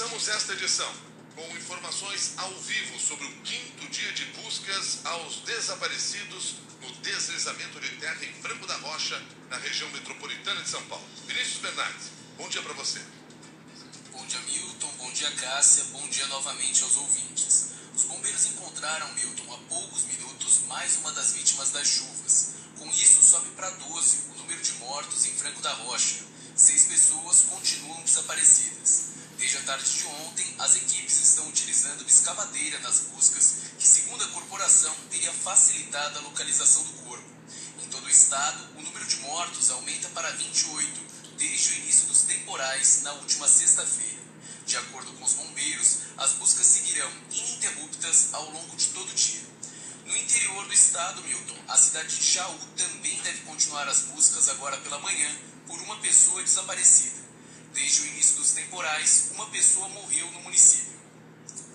Começamos esta edição com informações ao vivo sobre o quinto dia de buscas aos desaparecidos no deslizamento de terra em Franco da Rocha, na região metropolitana de São Paulo. Vinícius Bernardes, bom dia para você. Bom dia, Milton. Bom dia, Cássia. Bom dia novamente aos ouvintes. Os bombeiros encontraram, Milton, há poucos minutos, mais uma das vítimas das chuvas. Com isso, sobe para 12 o número de mortos em Franco da Rocha. Seis pessoas continuam desaparecidas. Tarde de ontem, as equipes estão utilizando escavadeira nas buscas, que, segundo a corporação, teria facilitado a localização do corpo. Em todo o estado, o número de mortos aumenta para 28 desde o início dos temporais na última sexta-feira. De acordo com os bombeiros, as buscas seguirão ininterruptas ao longo de todo o dia. No interior do estado, Milton, a cidade de Jaú também deve continuar as buscas agora pela manhã por uma pessoa desaparecida. Desde o início dos temporais, uma pessoa morreu no município.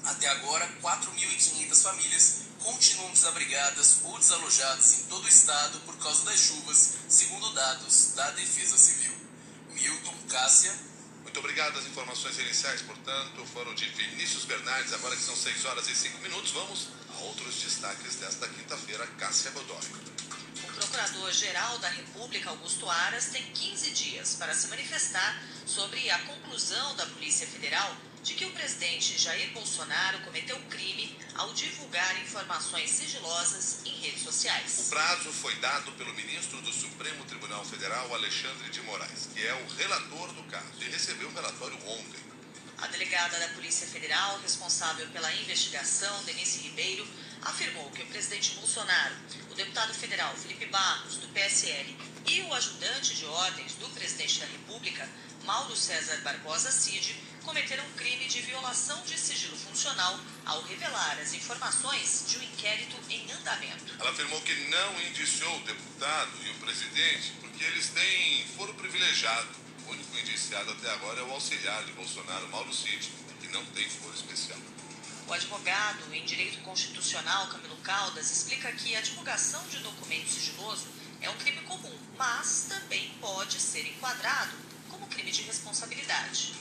Até agora, 4.500 famílias continuam desabrigadas ou desalojadas em todo o estado por causa das chuvas, segundo dados da Defesa Civil. Milton Cássia. Muito obrigado. As informações iniciais, portanto, foram de Vinícius Bernardes. Agora que são 6 horas e 5 minutos, vamos a outros destaques desta quinta-feira. Cássia Godoy. Procurador-Geral da República, Augusto Aras, tem 15 dias para se manifestar sobre a conclusão da Polícia Federal de que o presidente Jair Bolsonaro cometeu crime ao divulgar informações sigilosas em redes sociais. O prazo foi dado pelo ministro do Supremo Tribunal Federal, Alexandre de Moraes, que é o relator do caso, e recebeu o relatório ontem. A delegada da Polícia Federal, responsável pela investigação, Denise Ribeiro, afirmou que o presidente Bolsonaro, o deputado federal Felipe Barros, do PSL, e o ajudante de ordens do presidente da República, Mauro César Barbosa Cid, cometeram crime de violação de sigilo funcional ao revelar as informações de um inquérito em andamento. Ela afirmou que não indiciou o deputado e o presidente porque eles têm foro privilegiado. O único indiciado até agora é o auxiliar de Bolsonaro, Mauro Cid, que não tem foro especial. O advogado em direito constitucional, Camilo Caldas, explica que a divulgação de documento sigiloso é um crime comum, mas também pode ser enquadrado crime de responsabilidade.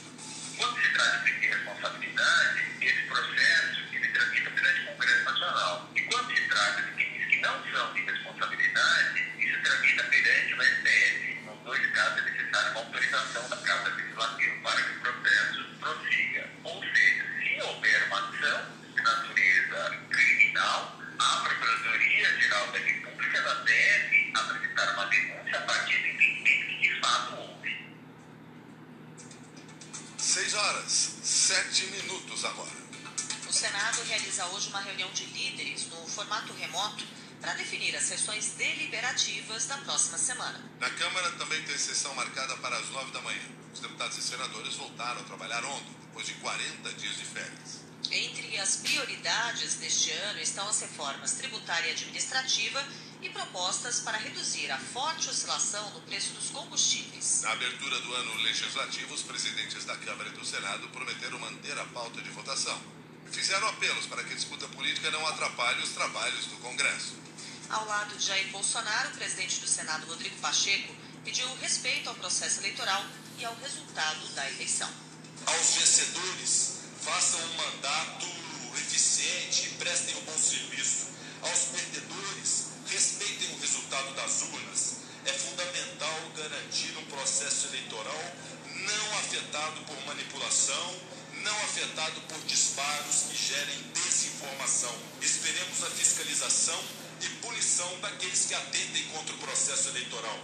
Quando se trata de responsabilidade, esse processo ele tramita perante o Congresso Nacional. E quando se trata de crimes que não são de responsabilidade, isso tramita perante o STF. Nos dois casos é necessária uma autorização da Casa Legislativa para que o processo prossiga. Ou seja, se houver uma ação de natureza criminal, a Procuradoria-Geral da República deve apresentar uma denúncia a partir do entendimento que de fato houve. 6 horas, 7 minutos agora. O Senado realiza hoje uma reunião de líderes no formato remoto para definir as sessões deliberativas da próxima semana. Na Câmara também tem sessão marcada para as 9 da manhã. Os deputados e senadores voltaram a trabalhar ontem, depois de 40 dias de férias. Entre as prioridades deste ano estão as reformas tributária e administrativa e propostas para reduzir a forte oscilação no preço dos combustíveis. Na abertura do ano legislativo, os presidentes da Câmara e do Senado prometeram manter a pauta de votação e fizeram apelos para que a disputa política não atrapalhe os trabalhos do Congresso. Ao lado de Jair Bolsonaro, o presidente do Senado, Rodrigo Pacheco, pediu respeito ao processo eleitoral e ao resultado da eleição. Aos vencedores, façam um mandato eficiente e prestem um bom serviço. Aos perdedores, respeitem o resultado das urnas. É fundamental garantir um processo eleitoral não afetado por manipulação, não afetado por disparos que gerem desinformação. Esperemos a fiscalização e punição daqueles que atentem contra o processo eleitoral.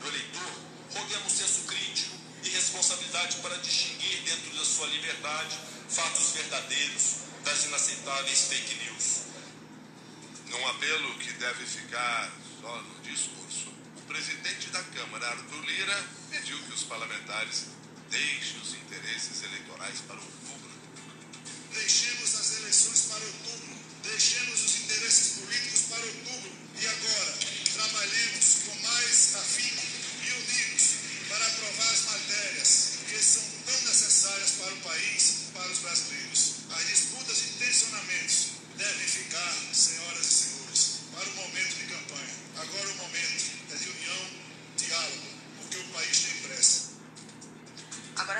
Do eleitor, roguemos senso crítico e responsabilidade para distinguir dentro da sua liberdade fatos verdadeiros das inaceitáveis fake news. Num apelo que deve ficar só no discurso, o presidente da Câmara, Arthur Lira, pediu que os parlamentares deixem os interesses eleitorais para outubro. Deixemos as eleições para outubro, deixemos os interesses políticos para outubro e agora trabalhemos com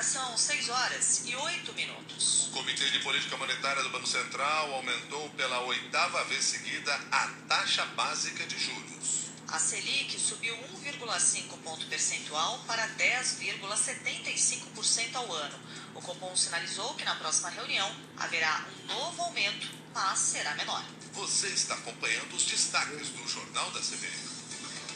são 6 6 horas e 8 minutos. O Comitê de Política Monetária do Banco Central aumentou pela oitava vez seguida a taxa básica de juros. A Selic subiu 1,5 ponto percentual para 10,75% ao ano. O Copom sinalizou que na próxima reunião haverá um novo aumento, mas será menor. Você está acompanhando os destaques do Jornal da CBN.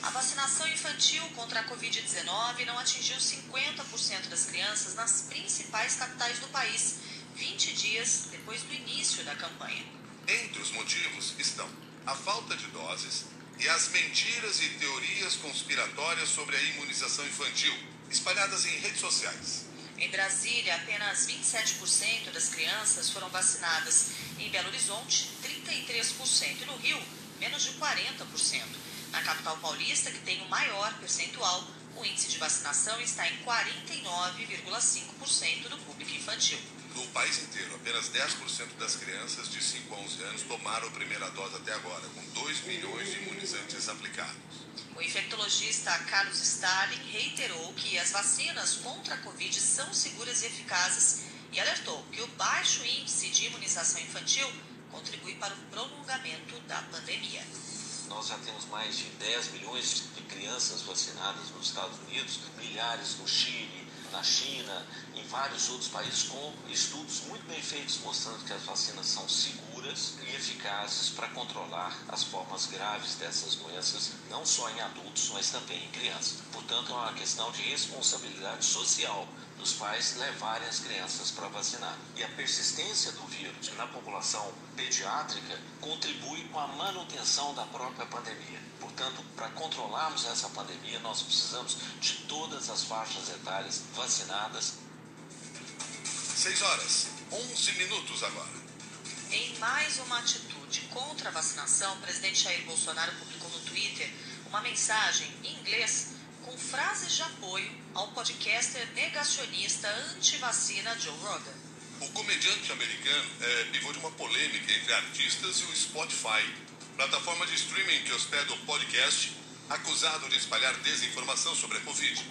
A vacinação infantil contra a Covid-19 não atingiu 50% das crianças nas principais capitais do país, 20 dias depois do início da campanha. Entre os motivos estão a falta de doses e as mentiras e teorias conspiratórias sobre a imunização infantil, espalhadas em redes sociais. Em Brasília, apenas 27% das crianças foram vacinadas. Em Belo Horizonte, 33%. E no Rio, menos de 40%. Na capital paulista, que tem o maior percentual, o índice de vacinação está em 49,5% do público infantil. No país inteiro, apenas 10% das crianças de 5 a 11 anos tomaram a primeira dose até agora, com 2 milhões de imunizantes aplicados. O infectologista Carlos Stalin reiterou que as vacinas contra a Covid são seguras e eficazes e alertou que o baixo índice de imunização infantil contribui para o prolongamento da pandemia. Nós já temos mais de 10 milhões de crianças vacinadas nos Estados Unidos, milhares no Chile, na China, em vários outros países, com estudos muito bem feitos mostrando que as vacinas são seguras e eficazes para controlar as formas graves dessas doenças, não só em adultos, mas também em crianças. Portanto, é uma questão de responsabilidade social dos pais levarem as crianças para vacinar. E a persistência do vírus na população pediátrica contribui com a manutenção da própria pandemia. Portanto, para controlarmos essa pandemia, nós precisamos de todas as faixas etárias vacinadas. 6 horas, 11 minutos agora. Em mais uma atitude contra a vacinação, o presidente Jair Bolsonaro publicou no Twitter uma mensagem em inglês com frases de apoio ao podcaster negacionista anti-vacina Joe Rogan. O comediante americano é pivô de uma polêmica entre artistas e o Spotify, plataforma de streaming que hospeda o podcast, acusado de espalhar desinformação sobre a Covid.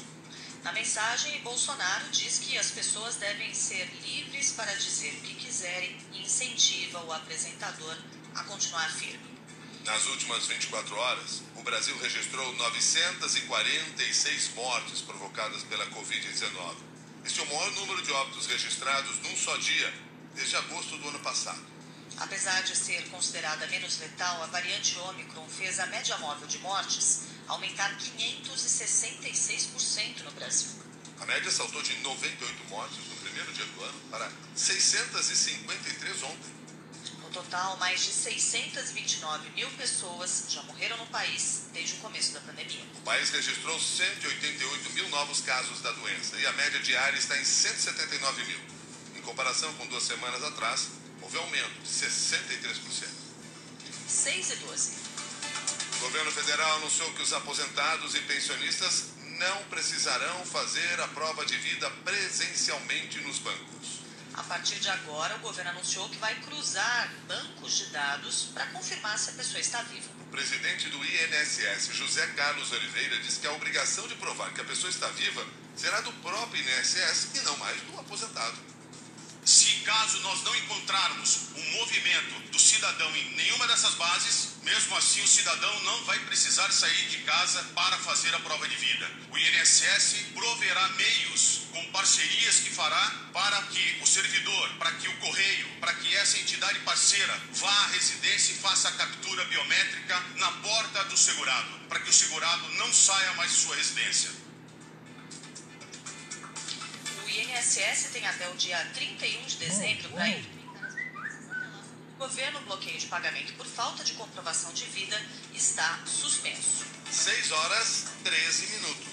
Na mensagem, Bolsonaro diz que as pessoas devem ser livres para dizer o que quiserem e incentiva o apresentador a continuar firme. Nas últimas 24 horas, o Brasil registrou 946 mortes provocadas pela Covid-19. Este é o maior número de óbitos registrados num só dia desde agosto do ano passado. Apesar de ser considerada menos letal, a variante Ômicron fez a média móvel de mortes aumentar 566% no Brasil. A média saltou de 98 mortes no primeiro dia do ano para 653 ontem. No total, mais de 629 mil pessoas já morreram no país desde o começo da pandemia. O país registrou 188 mil novos casos da doença e a média diária está em 179 mil. Em comparação com duas semanas atrás, houve aumento de 63%. 6 e 12. O governo federal anunciou que os aposentados e pensionistas não precisarão fazer a prova de vida presencialmente nos bancos. A partir de agora, o governo anunciou que vai cruzar bancos de dados para confirmar se a pessoa está viva. O presidente do INSS, José Carlos Oliveira, disse que a obrigação de provar que a pessoa está viva será do próprio INSS e não mais do aposentado. Se caso nós não encontrarmos um movimento do cidadão em nenhuma dessas bases, mesmo assim o cidadão não vai precisar sair de casa para fazer a prova de vida. O INSS proverá meios com parcerias que fará para que o servidor, para que o correio, para que essa entidade parceira vá à residência e faça a captura biométrica na porta do segurado, para que o segurado não saia mais de sua residência. O INSS tem até o dia 31 de dezembro para mudanças. O governo bloqueio de pagamento por falta de comprovação de vida está suspenso. 6 horas 13 minutos.